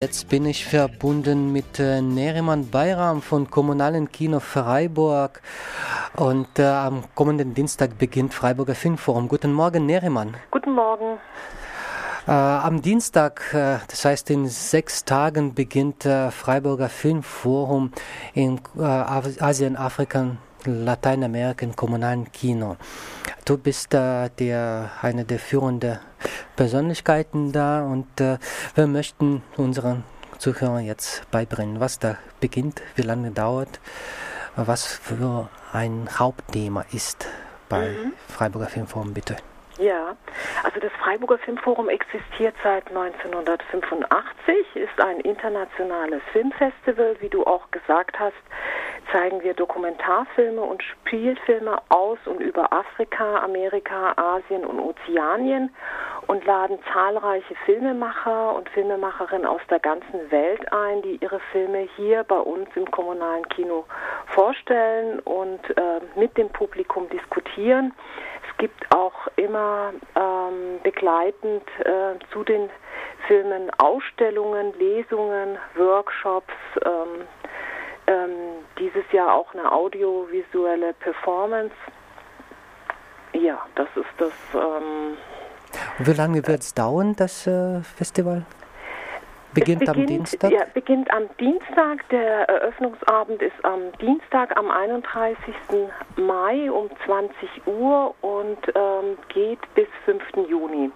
Jetzt bin ich verbunden mit äh, Neriman Bayram von Kommunalen Kino Freiburg und äh, am kommenden Dienstag beginnt Freiburger Filmforum. Guten Morgen, Neriman. Guten Morgen. Äh, am Dienstag, äh, das heißt in sechs Tagen, beginnt äh, Freiburger Filmforum in äh, Asien, Afrika, Lateinamerika im kommunalen Kino. Du bist äh, der, eine der führenden Persönlichkeiten da und äh, wir möchten unseren Zuhörern jetzt beibringen, was da beginnt, wie lange dauert, was für ein Hauptthema ist bei mhm. Freiburger Filmforum, bitte. Ja, also das Freiburger Filmforum existiert seit 1985, ist ein internationales Filmfestival, wie du auch gesagt hast, zeigen wir Dokumentarfilme und Spielfilme aus und über Afrika, Amerika, Asien und Ozeanien und laden zahlreiche Filmemacher und Filmemacherinnen aus der ganzen Welt ein, die ihre Filme hier bei uns im kommunalen Kino vorstellen und äh, mit dem Publikum diskutieren. Gibt auch immer ähm, begleitend äh, zu den Filmen Ausstellungen, Lesungen, Workshops, ähm, ähm, dieses Jahr auch eine audiovisuelle Performance. Ja, das ist das. Ähm, Wie lange wird es dauern, das äh, Festival? Beginnt, beginnt, am Dienstag? Ja, beginnt am Dienstag. Der Eröffnungsabend ist am Dienstag, am 31. Mai um 20 Uhr und ähm, geht bis 5. Juni.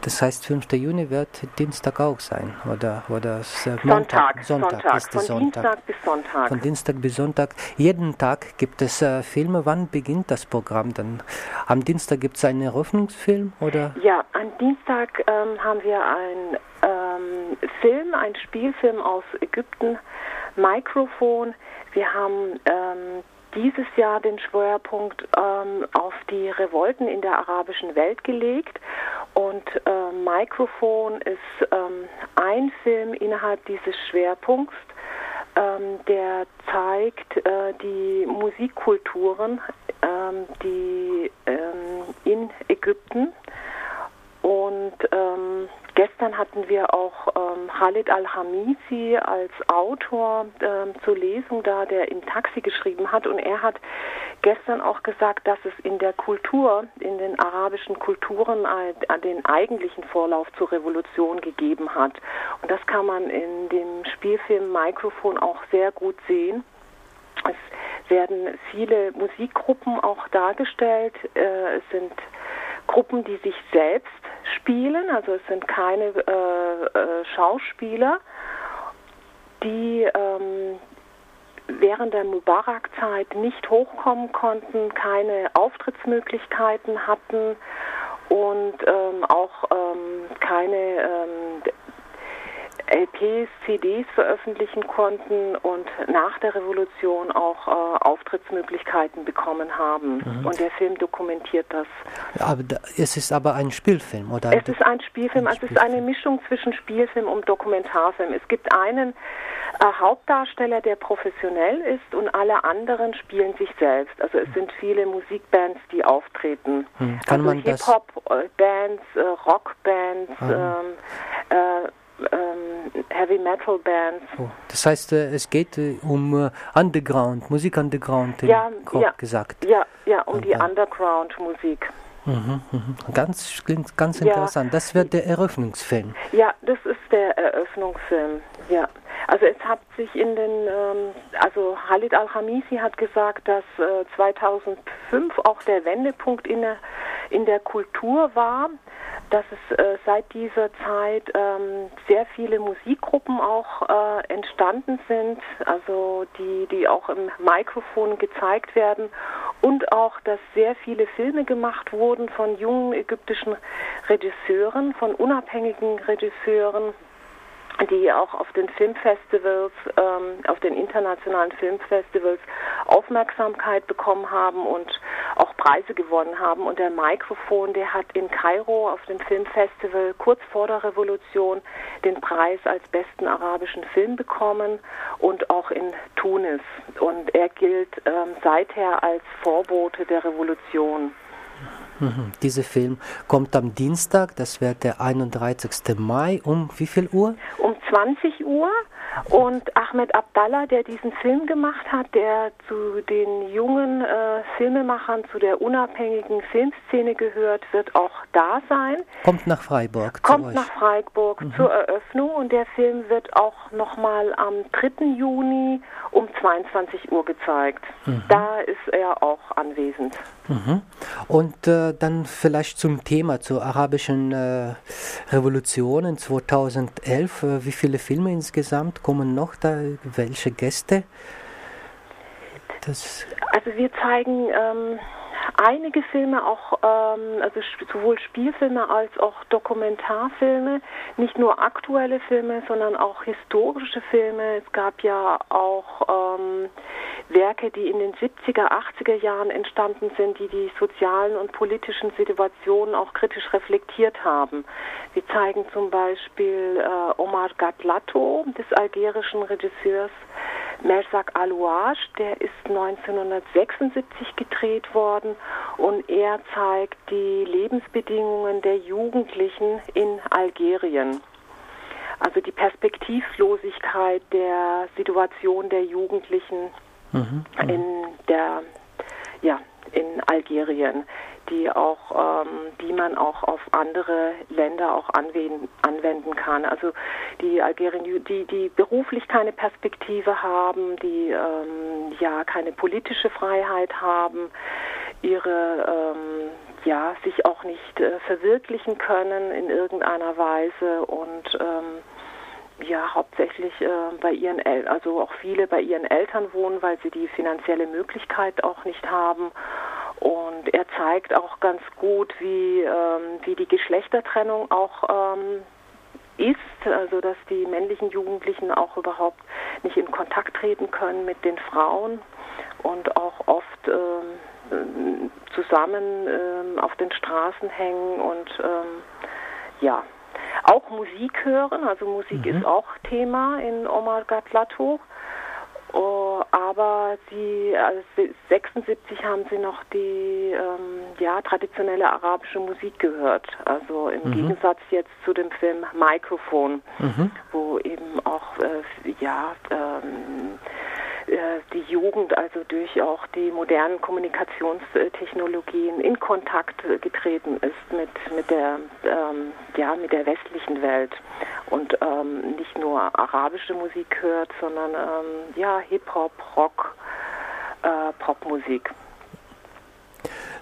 Das heißt, 5. Juni wird Dienstag auch sein, oder, oder Montag, Sonntag, Sonntag, Sonntag. Ist Von Sonntag. Dienstag bis Sonntag. Von Dienstag bis Sonntag. Jeden Tag gibt es äh, Filme. Wann beginnt das Programm dann? Am Dienstag gibt es einen Eröffnungsfilm, oder? Ja, am Dienstag ähm, haben wir einen ähm, Film, einen Spielfilm aus Ägypten, Mikrofon. Wir haben ähm, dieses Jahr den Schwerpunkt ähm, auf die Revolten in der arabischen Welt gelegt. Und äh, Microphone ist ähm, ein Film innerhalb dieses Schwerpunkts, ähm, der zeigt äh, die Musikkulturen, ähm, die ähm, in Ägypten. Und ähm, Gestern hatten wir auch ähm, Khalid Al-Hamisi als Autor ähm, zur Lesung da, der im Taxi geschrieben hat. Und er hat gestern auch gesagt, dass es in der Kultur, in den arabischen Kulturen äh, den eigentlichen Vorlauf zur Revolution gegeben hat. Und das kann man in dem Spielfilm Mikrofon auch sehr gut sehen. Es werden viele Musikgruppen auch dargestellt. Äh, es sind Gruppen, die sich selbst spielen, also es sind keine äh, äh, Schauspieler, die ähm, während der Mubarak-Zeit nicht hochkommen konnten, keine Auftrittsmöglichkeiten hatten und ähm, auch ähm, keine ähm, LPs, CDs veröffentlichen konnten und nach der Revolution auch äh, Auftrittsmöglichkeiten bekommen haben. Mhm. Und der Film dokumentiert das. Aber da, es ist aber ein Spielfilm, oder? Es ist ein Spielfilm, ein also es ist eine Mischung zwischen Spielfilm und Dokumentarfilm. Es gibt einen äh, Hauptdarsteller, der professionell ist und alle anderen spielen sich selbst. Also es sind viele Musikbands, die auftreten. Mhm. Kann also man Hip-Hop-Bands, äh, Rockbands, ah. ähm, äh, ähm, Heavy Metal Bands. Oh, das heißt, äh, es geht äh, um äh, Underground, Musik Underground, ja, grob ja, gesagt. Ja, ja, um die Underground Musik. Mhm, mhm. Ganz, klingt ganz interessant. Ja. Das wird der Eröffnungsfilm. Ja, das ist der Eröffnungsfilm. Ja. Also es hat sich in den, ähm, also Khalid Al-Hamisi hat gesagt, dass äh, 2005 auch der Wendepunkt in der, in der Kultur war dass es äh, seit dieser Zeit ähm, sehr viele Musikgruppen auch äh, entstanden sind, also die, die auch im Mikrofon gezeigt werden und auch, dass sehr viele Filme gemacht wurden von jungen ägyptischen Regisseuren, von unabhängigen Regisseuren die auch auf den Filmfestivals, ähm, auf den internationalen Filmfestivals Aufmerksamkeit bekommen haben und auch Preise gewonnen haben. Und der Mikrofon, der hat in Kairo auf dem Filmfestival kurz vor der Revolution den Preis als besten arabischen Film bekommen und auch in Tunis. Und er gilt ähm, seither als Vorbote der Revolution. Mhm. Dieser Film kommt am Dienstag, das wird der 31. Mai, um wie viel Uhr? Um 20 Uhr und Ahmed Abdallah, der diesen Film gemacht hat, der zu den jungen äh, Filmemachern, zu der unabhängigen Filmszene gehört, wird auch da sein. Kommt nach Freiburg. Kommt nach Freiburg mhm. zur Eröffnung und der Film wird auch nochmal am 3. Juni um 22 Uhr gezeigt. Mhm. Da ist er auch anwesend. Mhm. Und äh, dann vielleicht zum Thema, zur arabischen äh, Revolution in 2011. Äh, wie viele Filme insgesamt kommen noch da? Welche Gäste? Das also wir zeigen ähm, einige Filme, auch ähm, also sowohl Spielfilme als auch Dokumentarfilme, nicht nur aktuelle Filme, sondern auch historische Filme. Es gab ja auch ähm, Werke, die in den 70er, 80er Jahren entstanden sind, die die sozialen und politischen Situationen auch kritisch reflektiert haben. Wir zeigen zum Beispiel äh, Omar Gatlato des algerischen Regisseurs Mersak Alouage, der ist 1976 gedreht worden und er zeigt die Lebensbedingungen der Jugendlichen in Algerien. Also die Perspektivlosigkeit der Situation der Jugendlichen mhm, in der ja in Algerien die auch, ähm, die man auch auf andere Länder auch anwenden, anwenden kann. Also die Algerien, die, die beruflich keine Perspektive haben, die ähm, ja keine politische Freiheit haben, ihre ähm, ja sich auch nicht äh, verwirklichen können in irgendeiner Weise und ähm, ja hauptsächlich äh, bei ihren El also auch viele bei ihren Eltern wohnen, weil sie die finanzielle Möglichkeit auch nicht haben und er zeigt auch ganz gut, wie, ähm, wie die Geschlechtertrennung auch ähm, ist, also dass die männlichen Jugendlichen auch überhaupt nicht in Kontakt treten können mit den Frauen und auch oft ähm, zusammen ähm, auf den Straßen hängen und ähm, ja, auch Musik hören, also Musik mhm. ist auch Thema in Omar Gatlato. Oh, aber sie, also 76 haben sie noch die ähm, ja, traditionelle arabische Musik gehört. Also im mhm. Gegensatz jetzt zu dem Film Microphone, mhm. wo eben auch äh, ja, ähm, äh, die Jugend also durch auch die modernen Kommunikationstechnologien in Kontakt getreten ist mit, mit, der, ähm, ja, mit der westlichen Welt und ähm, nicht nur arabische Musik hört, sondern ähm, ja, Hip-Hop, Rock, äh, Popmusik.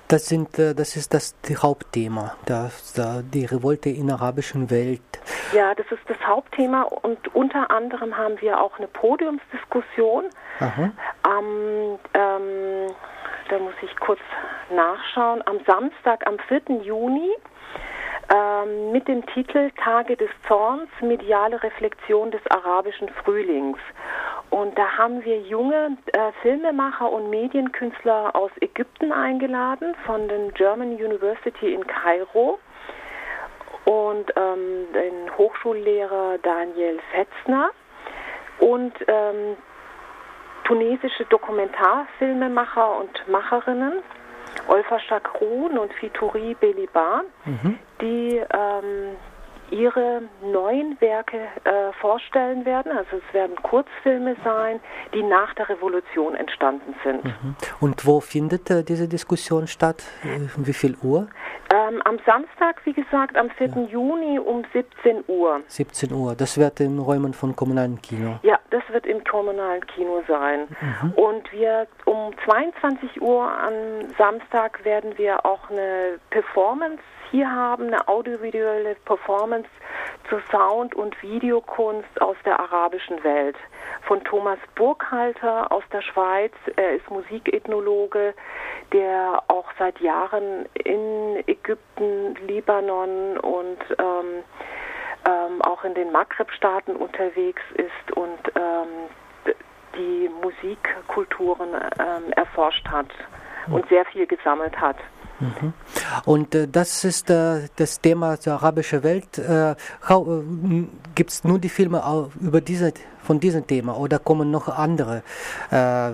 Das, sind, äh, das ist das Hauptthema, das, die Revolte in der arabischen Welt. Ja, das ist das Hauptthema und unter anderem haben wir auch eine Podiumsdiskussion. Am, ähm, da muss ich kurz nachschauen, am Samstag, am 4. Juni ähm, mit dem Titel Tage des Zorns, mediale Reflexion des arabischen Frühlings. Und da haben wir junge äh, Filmemacher und Medienkünstler aus Ägypten eingeladen von den German University in Kairo und ähm, den Hochschullehrer Daniel Fetzner und ähm, tunesische Dokumentarfilmemacher und Macherinnen Olfa Chakroun und Fituri Beliban, mhm. die ähm, ihre neuen Werke äh, vorstellen werden. Also es werden Kurzfilme sein, die nach der Revolution entstanden sind. Mhm. Und wo findet äh, diese Diskussion statt? Äh, wie viel Uhr? Ähm, am Samstag, wie gesagt, am 4. Ja. Juni um 17 Uhr. 17 Uhr. Das wird in Räumen von kommunalen Kino. Ja, das wird im kommunalen Kino sein. Mhm. Und wir um 22 Uhr am Samstag werden wir auch eine Performance hier haben, eine audiovisuelle Performance zur Sound- und Videokunst aus der arabischen Welt. Von Thomas Burkhalter aus der Schweiz. Er ist Musikethnologe, der auch seit Jahren in Ägypten, Libanon und ähm, ähm, auch in den Maghreb-Staaten unterwegs ist und ähm, die Musikkulturen ähm, erforscht hat und sehr viel gesammelt hat. Und äh, das ist äh, das Thema der arabischen Welt. Äh, äh Gibt es nur die Filme über diese, von diesem Thema oder kommen noch andere äh,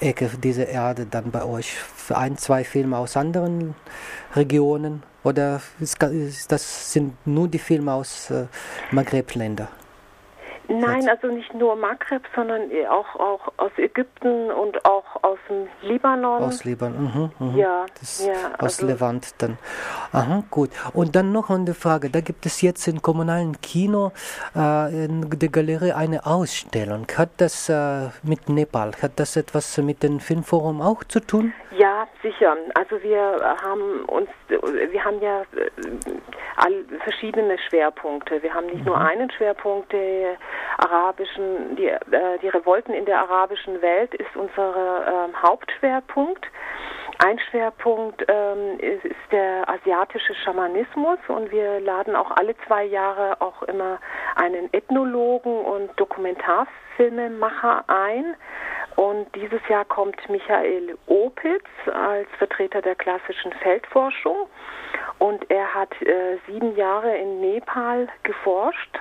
Ecke dieser Erde dann bei euch? Ein, zwei Filme aus anderen Regionen? Oder ist das sind nur die Filme aus äh, Maghreb-Ländern? Nein, also nicht nur Maghreb, sondern auch, auch aus Ägypten und auch aus dem Libanon. Aus Libanon, mhm, mhm. ja, ja. Aus also Levant dann. Aha, gut. Und dann noch eine Frage. Da gibt es jetzt im kommunalen Kino äh, in der Galerie eine Ausstellung. Hat das äh, mit Nepal, hat das etwas mit dem Filmforum auch zu tun? Ja, sicher. Also wir haben uns, wir haben ja äh, all, verschiedene Schwerpunkte. Wir haben nicht mhm. nur einen Schwerpunkt, der arabischen, die, äh, die Revolten in der arabischen Welt ist unser äh, Hauptschwerpunkt. Ein Schwerpunkt ähm, ist, ist, der asiatische Schamanismus und wir laden auch alle zwei Jahre auch immer einen Ethnologen und Dokumentarfilmemacher ein. Und dieses Jahr kommt Michael Opitz als Vertreter der klassischen Feldforschung. Und er hat äh, sieben Jahre in Nepal geforscht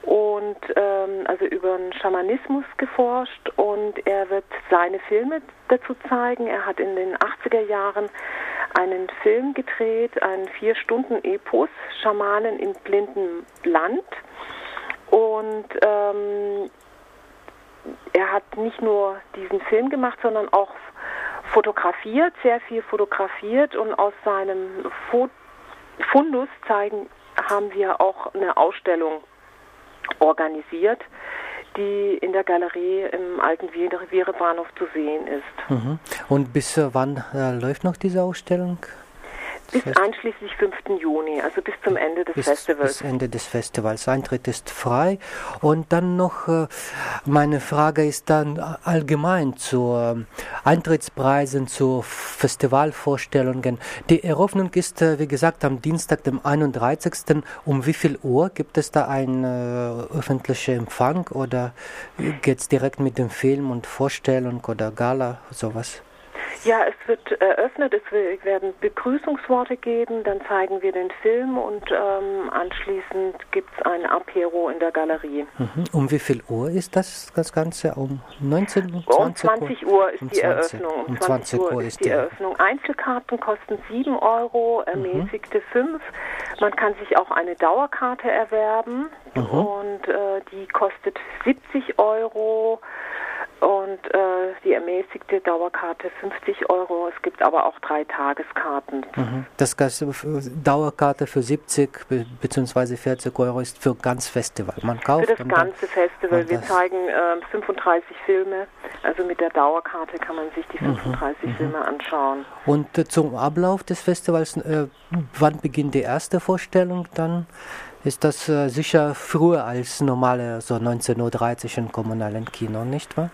und ähm, also über den Schamanismus geforscht und er wird seine Filme dazu zeigen. Er hat in den 80er Jahren einen Film gedreht, einen vier Stunden Epos, Schamanen im blinden Land. Und ähm, er hat nicht nur diesen Film gemacht, sondern auch fotografiert, sehr viel fotografiert und aus seinem Fundus zeigen haben wir auch eine Ausstellung organisiert, die in der Galerie im alten Viere Bahnhof zu sehen ist. Mhm. Und bis wann äh, läuft noch diese Ausstellung? Bis einschließlich 5. Juni, also bis zum Ende des bis, Festivals. Bis Ende des Festivals. Eintritt ist frei. Und dann noch, äh, meine Frage ist dann allgemein zu ähm, Eintrittspreisen, zu Festivalvorstellungen. Die Eröffnung ist, äh, wie gesagt, am Dienstag, dem 31. Um wie viel Uhr gibt es da einen äh, öffentlichen Empfang oder geht es direkt mit dem Film und Vorstellung oder Gala, sowas? Ja, es wird eröffnet, es werden Begrüßungsworte geben, dann zeigen wir den Film und ähm, anschließend gibt es ein Apero in der Galerie. Mhm. Um wie viel Uhr ist das, das Ganze? Um 19 Uhr? Um 20 Uhr ist um die 20, Eröffnung. Um 20, Uhr ist die Eröffnung. Einzelkarten kosten 7 Euro, ermäßigte mhm. 5. Man kann sich auch eine Dauerkarte erwerben mhm. und äh, die kostet 70 Euro und äh, die ermäßigte Dauerkarte 50 Euro. Es gibt aber auch drei Tageskarten. Mhm. Das Dauerkarte für 70 bzw. 40 Euro ist für ganz Festival. Man kauft für das ganze Festival. Wir zeigen äh, 35 Filme. Also mit der Dauerkarte kann man sich die 35 mhm. mhm. Filme anschauen. Und äh, zum Ablauf des Festivals, äh, wann beginnt die erste Vorstellung dann? Ist das äh, sicher früher als normale, so 19.30 Uhr im kommunalen Kino, nicht wahr?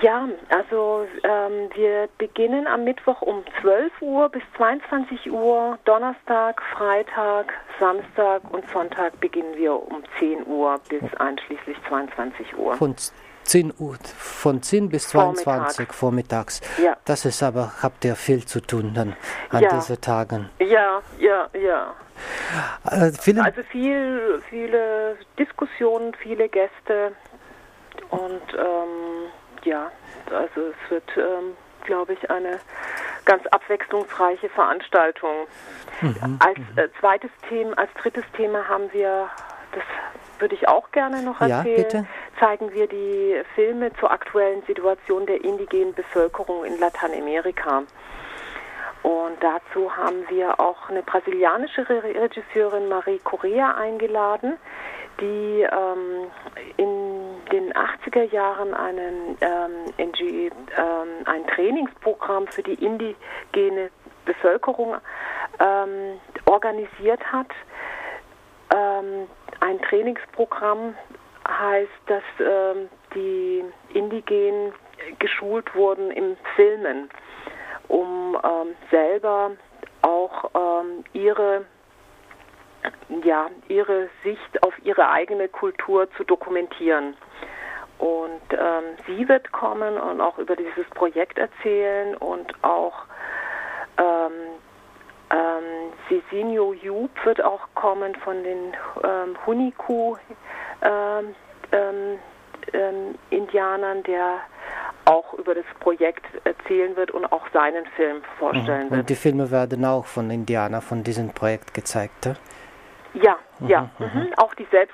Ja, also ähm, wir beginnen am Mittwoch um 12 Uhr bis 22 Uhr, Donnerstag, Freitag, Samstag und Sonntag beginnen wir um 10 Uhr bis einschließlich 22 Uhr. Von 10 Uhr, von 10 bis 22 vormittags. vormittags. Ja. Das ist aber, habt ihr viel zu tun dann an ja. diesen Tagen. Ja, ja, ja. Äh, also viel, viele Diskussionen, viele Gäste und ähm, ja, also es wird, ähm, glaube ich, eine ganz abwechslungsreiche Veranstaltung. Mhm. Als äh, zweites Thema, als drittes Thema haben wir, das würde ich auch gerne noch erzählen, ja, zeigen wir die Filme zur aktuellen Situation der indigenen Bevölkerung in Lateinamerika. Und dazu haben wir auch eine brasilianische Regisseurin Marie Correa eingeladen, die ähm, in den 80er Jahren einen, ähm, NG, ähm, ein Trainingsprogramm für die indigene Bevölkerung ähm, organisiert hat. Ähm, ein Trainingsprogramm heißt, dass ähm, die Indigenen geschult wurden im Filmen um ähm, selber auch ähm, ihre ja, ihre Sicht auf ihre eigene Kultur zu dokumentieren. Und ähm, sie wird kommen und auch über dieses Projekt erzählen und auch ähm, ähm, Cezinio Jub wird auch kommen von den ähm, Huniku Indianern, der auch über das Projekt erzählen wird und auch seinen Film vorstellen mhm. wird. Und die Filme werden auch von Indiana, von diesem Projekt gezeigt. Ja? Ja, ja. Mhm. Auch die